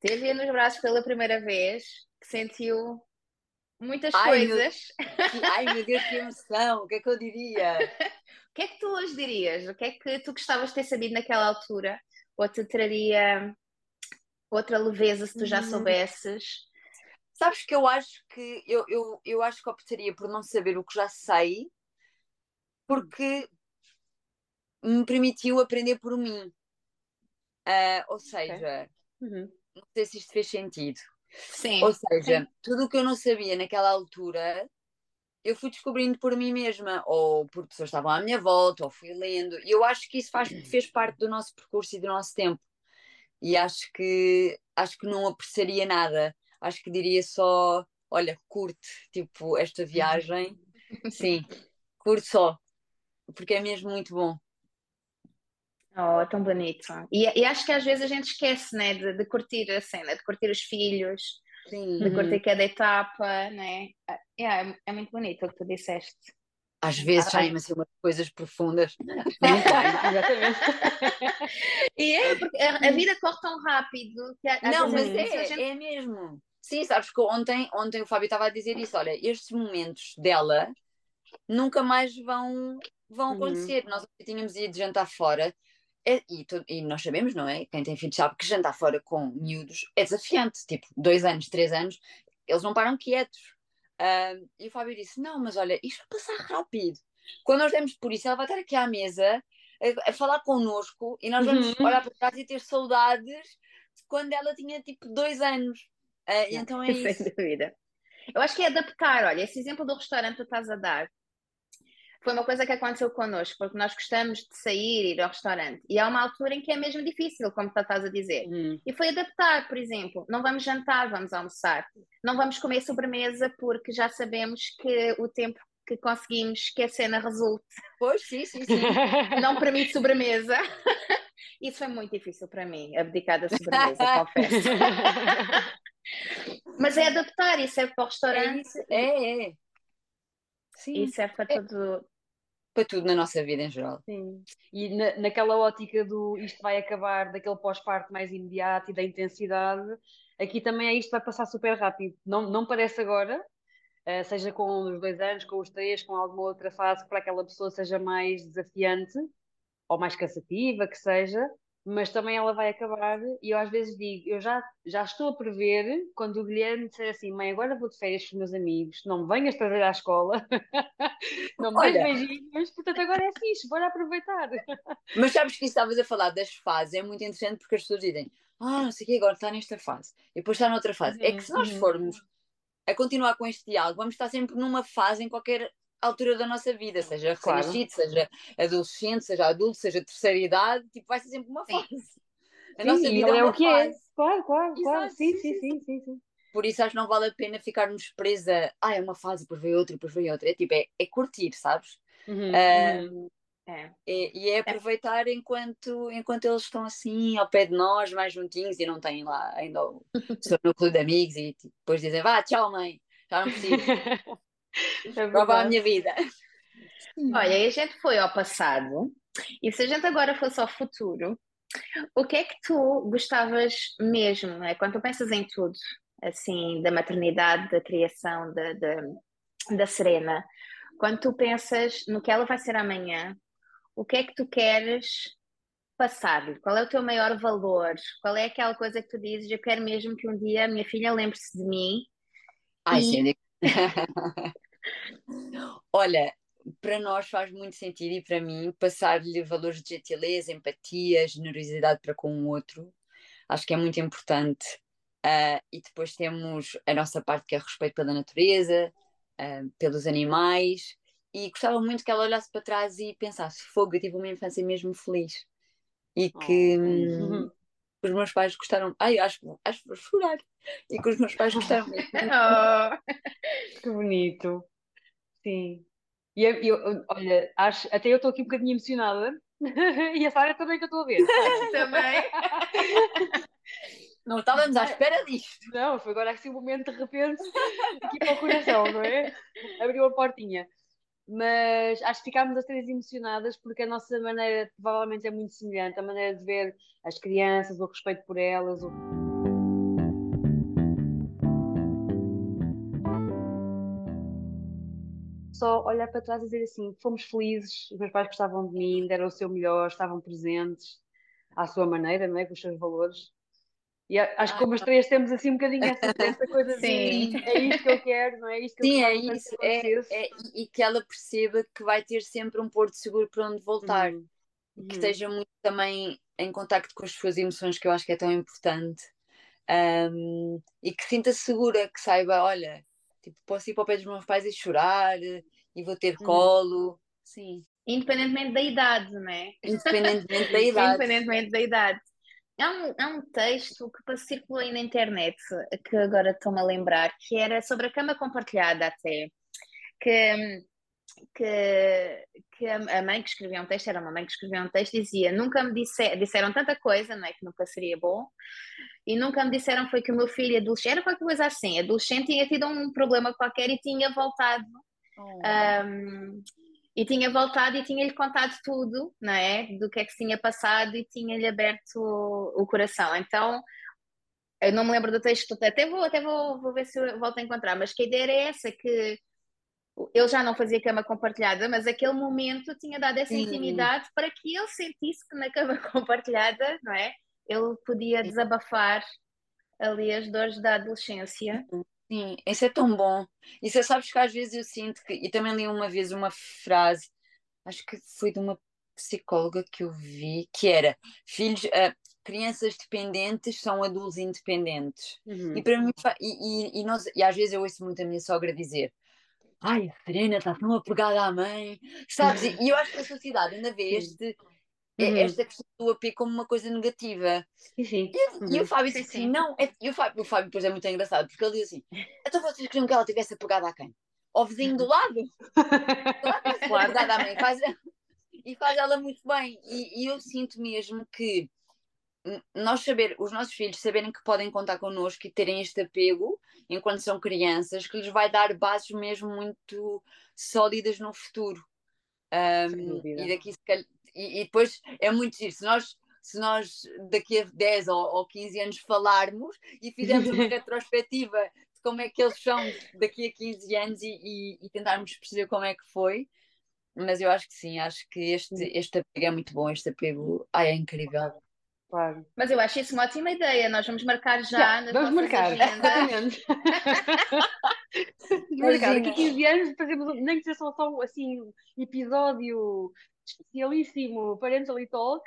teve-a nos braços pela primeira vez, que sentiu muitas Ai, meu- coisas. Que- Ai, meu Deus, que emoção! O que é que eu diria? O que é que tu hoje dirias? O que é que tu gostavas de ter sabido naquela altura? Ou te traria outra leveza se tu já Hum. soubesses? Sabes que eu acho que eu, eu, eu acho que optaria por não saber o que já sei, porque me permitiu aprender por mim. Ah, ou seja, Uhum. não sei se isto fez sentido. Sim. Ou seja, tudo o que eu não sabia naquela altura, eu fui descobrindo por mim mesma, ou por pessoas que estavam à minha volta, ou fui lendo. E eu acho que isso faz, fez parte do nosso percurso e do nosso tempo. E acho que acho que não apreciaria nada. Acho que diria só, olha, curte, tipo, esta viagem. Sim, curte só. Porque é mesmo muito bom. Oh, tão bonito. E, e acho que às vezes a gente esquece, né, de, de curtir a cena, de curtir os filhos, Sim. de Uhum. curtir cada etapa, né? É, é muito bonito o que tu disseste. Às vezes saem-me assim umas coisas profundas. Exatamente. E é, porque a, a vida corre tão rápido que Não, mas é, gente- é mesmo. Sim, sabes que ontem, ontem o Fábio estava a dizer isso. Olha, estes momentos dela nunca mais vão, vão Uhum. acontecer. Nós tínhamos ido jantar fora é- e, to- e nós sabemos, não é? Quem tem filhos sabe que jantar fora com miúdos é desafiante. Tipo, dois anos, três anos, eles não param quietos. E o Fábio disse: Não, mas olha, isto vai passar rápido. Quando nós demos por isso, ela vai estar aqui à mesa a, a falar connosco e nós vamos Uhum. olhar para trás e ter saudades de quando ela tinha tipo dois anos. E então é Sem isso. dúvida. Eu acho que é adaptar. Olha, esse exemplo do restaurante que tu estás a dar foi uma coisa que aconteceu connosco, porque nós gostamos de sair e ir ao restaurante. E há uma altura em que é mesmo difícil, como tu estás a dizer. Uhum. E foi adaptar, por exemplo, não vamos jantar, vamos almoçar. Não vamos comer sobremesa porque já sabemos que o tempo que conseguimos que a cena resulte Pois, sim, sim, sim. não permite sobremesa. Isso foi muito difícil para mim, abdicar da sobremesa, confesso. Mas é adaptar e serve para o É restaurante isso. É, é. Sim. e serve para todo. Para tudo na nossa vida em geral. Sim. E na, naquela ótica do isto vai acabar, daquele pós-parto mais imediato e da intensidade, aqui também é isto vai passar super rápido. Não, não parece agora, eh, seja com os dois anos, com os três, com alguma outra fase, para aquela pessoa seja mais desafiante ou mais cansativa, que seja, mas também ela vai acabar. E eu às vezes digo, eu já, já estou a prever quando o Guilherme disser assim: mãe, agora vou de férias com os meus amigos, não venhas trazer à escola, não me Olha. beijinhos, portanto agora é fixe, bora aproveitar. Mas sabes que isso estavas a falar das fases, é muito interessante porque as pessoas dizem, ah, não sei o que, agora está nesta fase, e depois está noutra fase. É que se nós uhum. formos a continuar com este diálogo, vamos estar sempre numa fase em qualquer altura da nossa vida, seja Claro. recém-nascido, seja adolescente, seja adulto, seja terceira idade, tipo, vai ser sempre uma Sim. fase. A Sim, nossa vida é é o que é. fase. Claro, claro, claro. Exato, Sim, sim, sim, sim, sim, sim, sim. Por isso acho que não vale a pena ficarmos presa, ah, é uma fase, depois vem outra, depois vem outra. É tipo, é, é curtir, sabes? Uhum, Ah, uhum. É. E, e é aproveitar é. enquanto, enquanto eles estão assim ao pé de nós, mais juntinhos, e não têm lá ainda o seu núcleo de amigos, e tipo, depois dizem, vá, tchau mãe, já não preciso. é Prova a minha vida. Olha, a gente foi ao passado, e se a gente agora fosse ao futuro, o que é que tu gostavas mesmo, é? quando tu pensas em tudo, assim, da maternidade, da criação da, da, da Serena, quando tu pensas no que ela vai ser amanhã, o que é que tu queres passar-lhe? Qual é o teu maior valor? Qual é aquela coisa que tu dizes? Eu quero mesmo que um dia a minha filha lembre-se de mim. Ai, e... sim. Olha, para nós faz muito sentido e para mim passar-lhe valores de gentileza, empatia, generosidade para com o outro. Acho que é muito importante. Uh, e depois temos a nossa parte que é respeito pela natureza, uh, pelos animais e gostava muito que ela olhasse para trás e pensasse: fogo, eu tive uma infância mesmo feliz. E que oh. os meus pais gostaram. Ai, acho, acho que vou chorar. E que os meus pais gostaram muito. oh, que bonito. Sim. E eu, eu, olha, acho, até eu estou aqui um bocadinho emocionada. e a Sara também que eu estou a ver. também. Não estávamos à espera disto. Não, foi agora assim um momento de repente aqui para o coração, não é? Abriu a portinha mas acho que ficámos as três emocionadas porque a nossa maneira provavelmente é muito semelhante, a maneira de ver as crianças, o respeito por elas. O... Só olhar para trás e dizer assim: fomos felizes, os meus pais gostavam de mim, deram o seu melhor, estavam presentes à sua maneira, não é? com os seus valores. E acho que como as três temos assim um bocadinho essa, essa coisa Sim. de é isto que eu quero, não é isto que Sim, eu quero. Sim, é isso. É, é, e que ela perceba que vai ter sempre um porto seguro para onde voltar. Uhum. Que uhum. esteja muito também em contacto com as suas emoções, que eu acho que é tão importante. Um, e que sinta -se segura, que saiba, olha, tipo, posso ir para o pé dos meus pais e chorar, e vou ter uhum. colo. Sim. Independentemente da idade, não é? Independentemente da idade. Independentemente da idade. Há um, há um texto que circulou aí na internet, que agora estou-me a lembrar, que era sobre a cama compartilhada até, que, que, que a mãe que escrevia um texto, era uma mãe que escrevia um texto, dizia, nunca me disse, disseram tanta coisa, não é, que nunca seria bom, e nunca me disseram foi que o meu filho adolescente, era qualquer coisa assim, adolescente tinha tido um problema qualquer e tinha voltado... Oh. Um, e tinha voltado e tinha-lhe contado tudo, não é? Do que é que se tinha passado e tinha-lhe aberto o, o, coração. Então, eu não me lembro do texto, até vou, até vou, vou ver se eu volto a encontrar, mas que a ideia era essa, que ele já não fazia cama compartilhada, mas aquele momento tinha dado essa intimidade para que ele sentisse que na cama compartilhada, não é? Ele podia desabafar ali as dores da adolescência. Sim, isso é tão bom. E você sabes que às vezes eu sinto que. E também li uma vez uma frase, acho que foi de uma psicóloga que eu vi, que era filhos, uh, crianças dependentes são adultos independentes. Uhum. E para mim, e, e, e, nós, e às vezes eu ouço muito a minha sogra dizer. Ai, a Serena está tão apegada à mãe, sabes? E, eu acho que a sociedade ainda vê este, é uhum. esta questão do AP como uma coisa negativa. Sim. E, uhum. e, o Fábio disse assim: não, é, e o Fábio, o Fábio depois é muito engraçado, porque ele diz assim: então vocês queriam que ela tivesse apegada a quem? Ao vizinho do lado? claro, à mãe. Faz, e faz ela muito bem. E, e, eu sinto mesmo que nós saber, os nossos filhos saberem que podem contar connosco e terem este apego enquanto são crianças, que lhes vai dar bases mesmo muito sólidas no futuro. Um, e daqui se calhar, e, e, depois é muito giro. Se nós, se nós daqui a 10 ou, ou 15 anos falarmos e fizermos uma retrospectiva de como é que eles são daqui a 15 anos e, e, e, tentarmos perceber como é que foi. Mas eu acho que sim, acho que este, este apego é muito bom, este apego ai, é incrível. Claro. Mas eu acho isso uma ótima ideia. Nós vamos marcar já. já vamos marcar, exatamente. marcar. Daqui a 15 anos fazemos nem que seja só, só assim, episódio especialíssimo Parental Talk.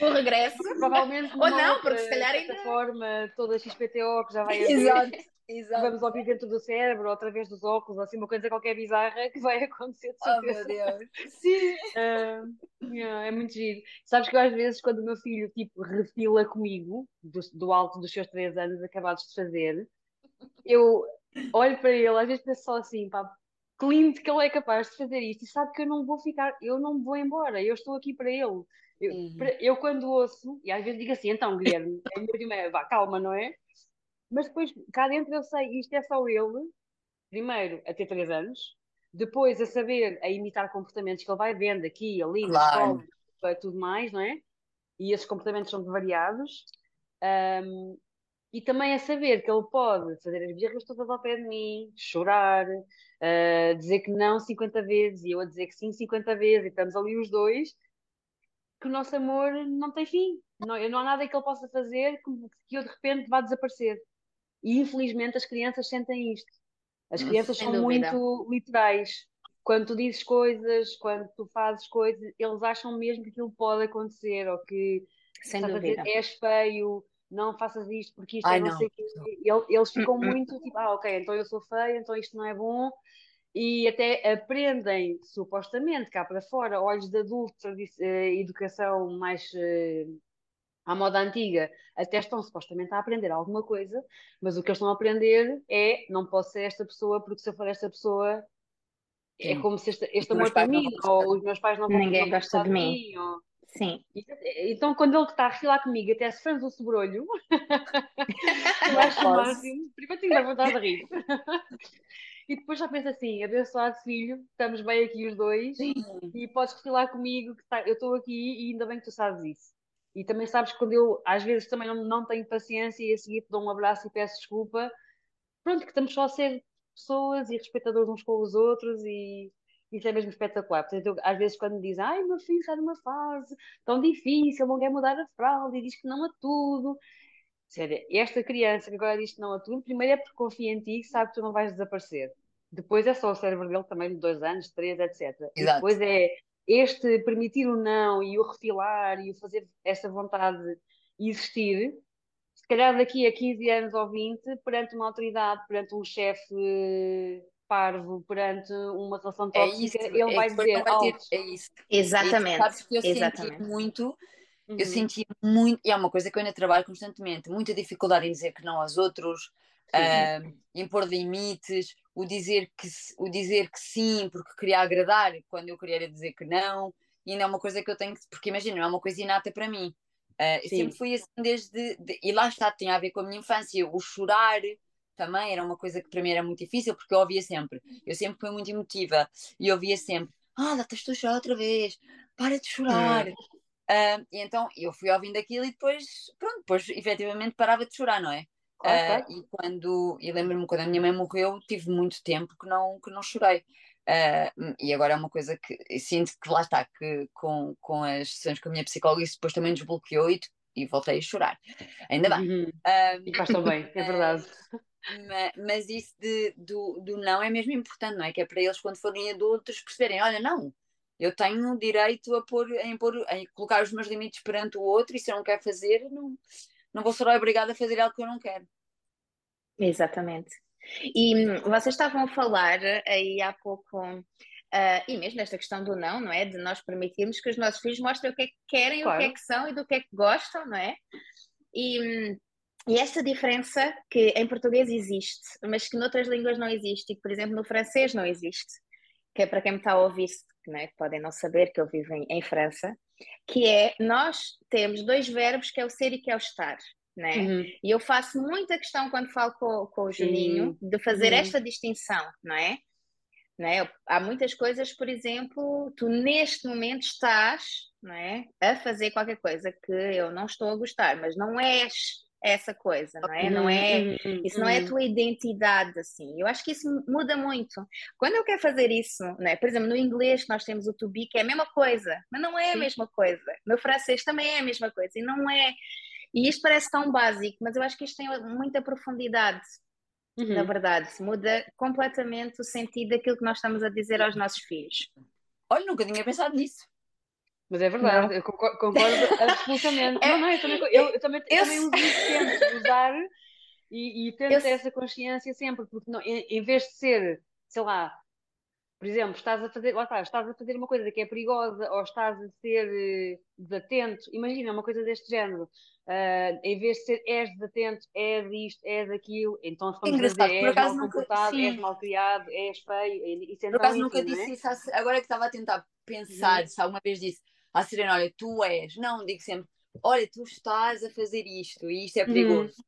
O regresso. Provavelmente Ou não, porque se calhar ainda. forma toda a XPTO que já vai haver. Exato. Exato. Vamos ouvir dentro do cérebro, através dos óculos, assim, uma coisa qualquer bizarra que vai acontecer de Oh, meu Deus. Sim. Uh, é muito giro. Sabes que às vezes, quando o meu filho, tipo, refila comigo, do, do alto dos seus três anos, acabados de fazer, eu olho para ele, às vezes penso só assim, pá, que lindo que ele é capaz de fazer isto e sabe que eu não vou ficar, eu não vou embora, eu estou aqui para ele. Eu, uhum. eu quando ouço, e às vezes digo assim, então Guilherme, é primeira, vá, calma, não é? Mas depois cá dentro eu sei, isto é só ele, primeiro a ter três anos, depois a saber, a imitar comportamentos que ele vai vendo aqui, ali, claro. na escola, tudo mais, não é? E esses comportamentos são variados. Um, e também a saber que ele pode fazer as birras todas ao pé de mim, chorar, uh, dizer que não 50 vezes e eu a dizer que sim 50 vezes, e estamos ali os dois, que o nosso amor não tem fim. Não, não há nada que ele possa fazer que, que eu de repente vá desaparecer. E infelizmente as crianças sentem isto. As crianças Sem são dúvida. muito literais. Quando tu dizes coisas, quando tu fazes coisas, eles acham mesmo que aquilo pode acontecer ou que Sem dúvida. És feio, não faças isto porque isto Ai, é não, não sei o que. Eles ficam muito tipo, ah, ok, então eu sou feia, então isto não é bom. E até aprendem, supostamente, cá para fora, olhos de adulto, eh, educação mais eh, à moda antiga, até estão supostamente a aprender alguma coisa, mas o que eles estão a aprender é não posso ser esta pessoa, porque se eu for esta pessoa é Sim. é como se este, este amor para mim, ou os meus pais não vão Ninguém gosta de mim. mim ou... Sim. Então, quando ele está a rir lá comigo, até se faz o sobrolho, eu acho o máximo. Primeiro tenho vontade de rir. e depois já penso assim: abençoado filho, estamos bem aqui os dois, Sim. e podes rir lá comigo, que tá, eu estou aqui e ainda bem que tu sabes isso. E também sabes que quando eu, às vezes, também não, não tenho paciência e a seguir te dou um abraço e peço desculpa, pronto, que estamos só a ser pessoas e respeitadores uns com os outros e isso é mesmo espetacular. Portanto, eu, às vezes, quando me dizem, ai, meu filho está numa fase tão difícil, não quer mudar a fralda e diz que não a tudo. Sério, esta criança que agora diz que não a tudo, primeiro é porque confia em ti e sabe que tu não vais desaparecer. Depois é só o cérebro dele também de dois anos, três, etc. Exato. E depois é este permitir o não e o refilar e o fazer essa vontade existir, se calhar daqui a 15 anos ou 20, perante uma autoridade, perante um chefe parvo perante uma relação é tóxica, é isso, ele é vai dizer vai ter, é isso. Exatamente. Sabes que eu Exatamente. senti muito, uhum. eu senti muito, e é uma coisa que eu ainda trabalho constantemente, muita dificuldade em dizer que não aos outros, uh, impor limites, o dizer, que, o dizer que sim porque queria agradar quando eu queria dizer que não, e ainda é uma coisa que eu tenho que, porque imagina, não é uma coisa inata para mim. Uh, eu sempre fui assim desde, de, e lá está, tinha a ver com a minha infância, o chorar, também era uma coisa que para mim era muito difícil, porque eu ouvia sempre, eu sempre fui muito emotiva, e ouvia sempre, ah, estás a chorar outra vez, para de chorar. Uh, e então eu fui ouvindo aquilo e depois, pronto, depois efetivamente parava de chorar, não é? Claro, uh, E quando, e lembro-me quando a minha mãe morreu, tive muito tempo que não, que não chorei. Uh, e agora é uma coisa que sinto que lá está, que com, com as sessões com a minha psicóloga isso depois também desbloqueou e, e voltei a chorar. Ainda bem. Uhum. Uh, e faz tão bem, é verdade. Mas, mas isso de, do, do não é mesmo importante, não é? Que é para eles, quando forem adultos, perceberem: olha, não, eu tenho direito a, pôr, a, impor, a colocar os meus limites perante o outro, e se eu não quero fazer, não, não vou ser obrigada a fazer algo que eu não quero. Exatamente. E hum, vocês estavam a falar aí há pouco, uh, e mesmo nesta questão do não, não é? De nós permitirmos que os nossos filhos mostrem o que é que querem, claro. o que é que são e do que é que gostam, não é? E hum, e esta diferença que em português existe, mas que noutras línguas não existe, e que, por exemplo, no francês não existe, que é para quem me está a ouvir, né, que podem não saber que eu vivo em, em, França, que é nós temos dois verbos que é o ser e que é o estar. Né? Uhum. E eu faço muita questão quando falo com, com o Juninho de fazer uhum. esta distinção, não é? Não é? Há muitas coisas, por exemplo, tu neste momento estás não é? a fazer qualquer coisa que eu não estou a gostar, mas não és essa coisa, não é? Não é uhum, uhum, isso não é a tua identidade, assim. Eu acho que isso muda muito. Quando eu quero fazer isso, né? por exemplo, no inglês nós temos o to be, que é a mesma coisa, mas não é a mesma coisa. No francês também é a mesma coisa, e não é. E isto parece tão básico, mas eu acho que isto tem muita profundidade, uhum. na verdade. Muda completamente o sentido daquilo que nós estamos a dizer aos nossos filhos. Olha, nunca tinha pensado nisso. Mas é verdade, não. eu concordo, concordo absolutamente. É, não, não, eu também, eu, eu também, eu também uso isso sempre, usar e, e tento ter essa consciência sempre, porque não, em, em, vez de ser, sei lá, por exemplo, estás a fazer, lá está, estás a fazer uma coisa que é perigosa ou estás a ser uh, desatento, imagina uma coisa deste género. Uh, em vez de ser és desatento, és isto, és aquilo, então se vamos dizer és mal comportado, és mal criado, és feio, isso é Por acaso nunca disse é? isso, agora que estava a tentar pensar, uhum. se alguma vez disse à Serena, olha, tu és, não, digo sempre, olha, tu estás a fazer isto e isto é uhum. perigoso. Uhum.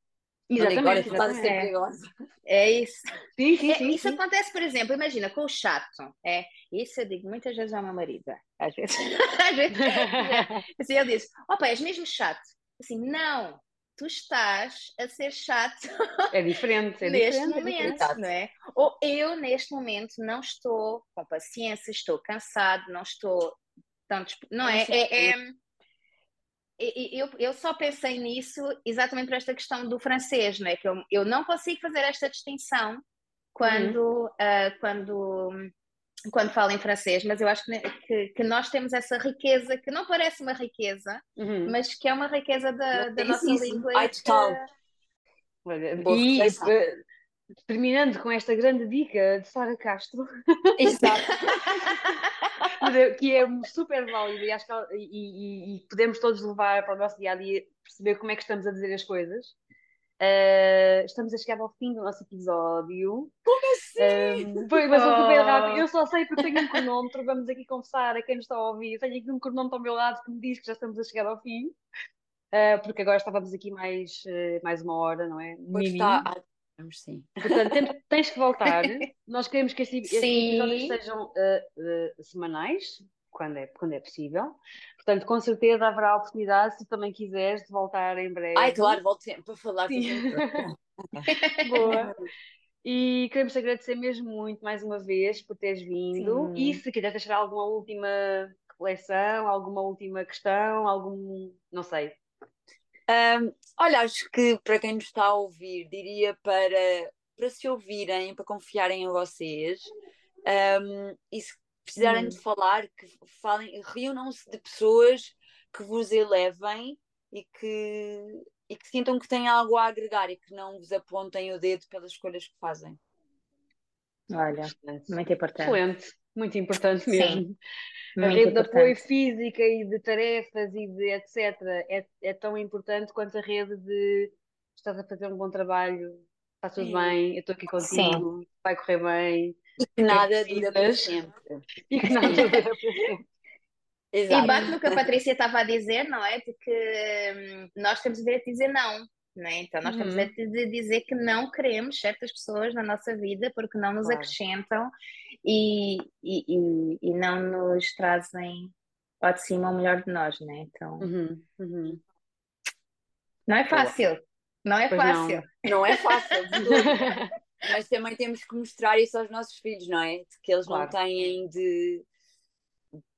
Exatamente, agora tu é. perigosa. É isso. Sim, sim, sim, é, isso sim. acontece, por exemplo, imagina, com o chato. É, isso eu digo muitas vezes ao meu marido. Às vezes. às vezes assim, ele diz: opa, és mesmo chato. Assim, não, tu estás a ser chato. É diferente, é neste diferente, momento, é não é? Ou eu, neste momento, não estou com paciência, estou cansado, não estou tão. Não é? é, é eu, eu só pensei nisso exatamente por esta questão do francês, não é? Que eu, eu não consigo fazer esta distinção quando, uhum. uh, quando, quando falo em francês, mas eu acho que, que, que, nós temos essa riqueza, que não parece uma riqueza, uhum. mas que é uma riqueza da, da nossa isso. língua. Ai, que... Olha, e, terminando com esta grande dica de Sara Castro. Exato. que é super válido e, acho que, e, e, e, podemos todos levar para o nosso dia a dia perceber como é que estamos a dizer as coisas. Uh, estamos a chegar ao fim do nosso episódio. Como assim? Uh, foi, mas oh. super rápido. Eu só sei porque tenho um cronómetro. Vamos aqui confessar a quem nos está a ouvir. Tenho aqui um cronómetro ao meu lado que me diz que já estamos a chegar ao fim. Uh, porque agora estávamos aqui mais, mais uma hora, não é? Pois está. Vamos sim. Portanto, tens que voltar. Nós queremos que estes, episódios sejam uh, uh, semanais, quando é, quando é possível. Portanto, com certeza haverá oportunidade, se também quiseres, de voltar em breve. Ai, claro, volto sempre para falar. Boa. E queremos agradecer mesmo muito mais uma vez por teres vindo. Sim. E se quiseres deixar alguma última reflexão, alguma última questão, algum. não sei, um, olha, acho que para quem nos está a ouvir, diria para, para se ouvirem, para confiarem em vocês um, e se precisarem uhum. de falar, que falem, reúnam-se de pessoas que vos elevem e que, e que sintam que têm algo a agregar e que não vos apontem o dedo pelas escolhas que fazem. Olha, muito importante. Excelente, muito importante mesmo. Sim. A rede importante. de apoio física e de tarefas e de etc. É, é tão importante quanto a rede de estás a fazer um bom trabalho, está tudo bem, eu estou aqui contigo, Sim. vai correr bem. E que nada dura para sempre. E que nada dura para sempre. Exato. E bate no que a Patrícia estava a dizer, não é? Porque hum, nós temos o direito de dizer não. Né? Então, nós uhum. temos de dizer que não queremos certas pessoas na nossa vida porque não nos claro. acrescentam e, e, e, não nos trazem ao de cima o melhor de nós, né? Então, uhum. Uhum. não é fácil, não é pois fácil. Não, não é fácil, mas também temos que mostrar isso aos nossos filhos, não é? Que eles claro. não têm de,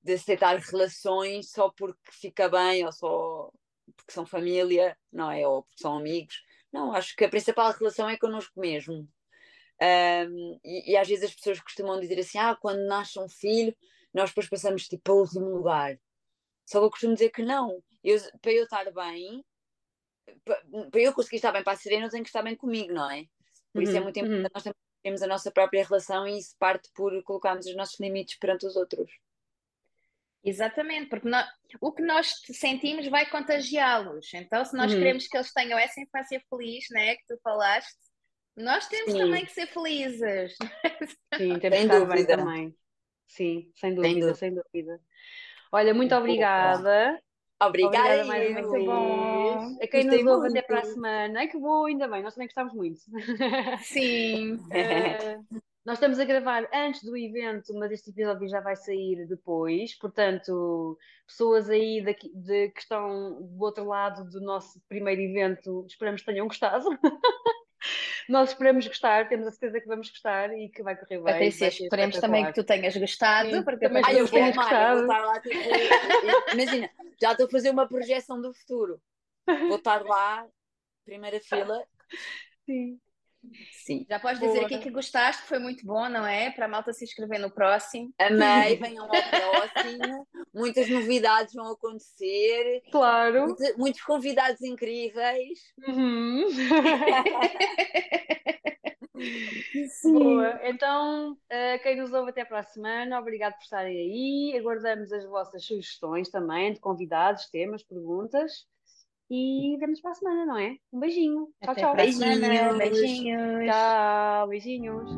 de aceitar relações só porque fica bem ou só porque são família, não é? Ou porque são amigos. Não, acho que a principal relação é connosco mesmo. Um, e, e, às vezes as pessoas costumam dizer assim: ah, quando nasce um filho, nós depois passamos tipo a último lugar. Só que eu costumo dizer que não. Eu, para eu estar bem, para, para, eu conseguir estar bem para a Serena, eu tenho que estar bem comigo, não é? Por isso é uhum, muito importante uhum. nós temos a nossa própria relação e isso parte por colocarmos os nossos limites perante os outros. Exatamente, porque nós, o que nós sentimos vai contagiá-los. Então, se nós uhum. queremos que eles tenham essa infância feliz, né, que tu falaste, nós temos Sim. também que ser felizes. Sim, temos que estar bem também. Sim, sem dúvida, sem dúvida, sem dúvida. Olha, muito obrigada. Obrigada, obrigada mais uma muito bom. A quem Gostei nos ouve até para a semana. Que bom, ainda bem, nós também gostamos muito. Sim. uh, Nós estamos a gravar antes do evento, mas este episódio já vai sair depois. Portanto, pessoas aí daqui, de, que estão do outro lado do nosso primeiro evento, esperamos que tenham gostado. Nós esperamos gostar, temos a certeza que vamos gostar e que vai correr bem. Patrícia, esperemos também que tu tenhas gostado. Sim, porque também eu vou gostado. Vou lá, tipo, imagina, já estou a fazer uma projeção do futuro. Vou estar lá, primeira fila. Sim. Sim. Já podes dizer aqui que gostaste, que foi muito bom, não é? Para a malta se inscrever no próximo. Amei, venham ao próximo. Muitas novidades vão acontecer. Claro. Muitos, muitos convidados incríveis. Uhum. Sim. Boa. Então, uh, quem nos ouve até para a semana, obrigado por estarem aí. Aguardamos as vossas sugestões também de convidados, temas, perguntas. E vemos para a semana, não é? Um beijinho. Tchau, Até tchau. semana. Beijinhos. Beijinhos. Tchau, beijinhos.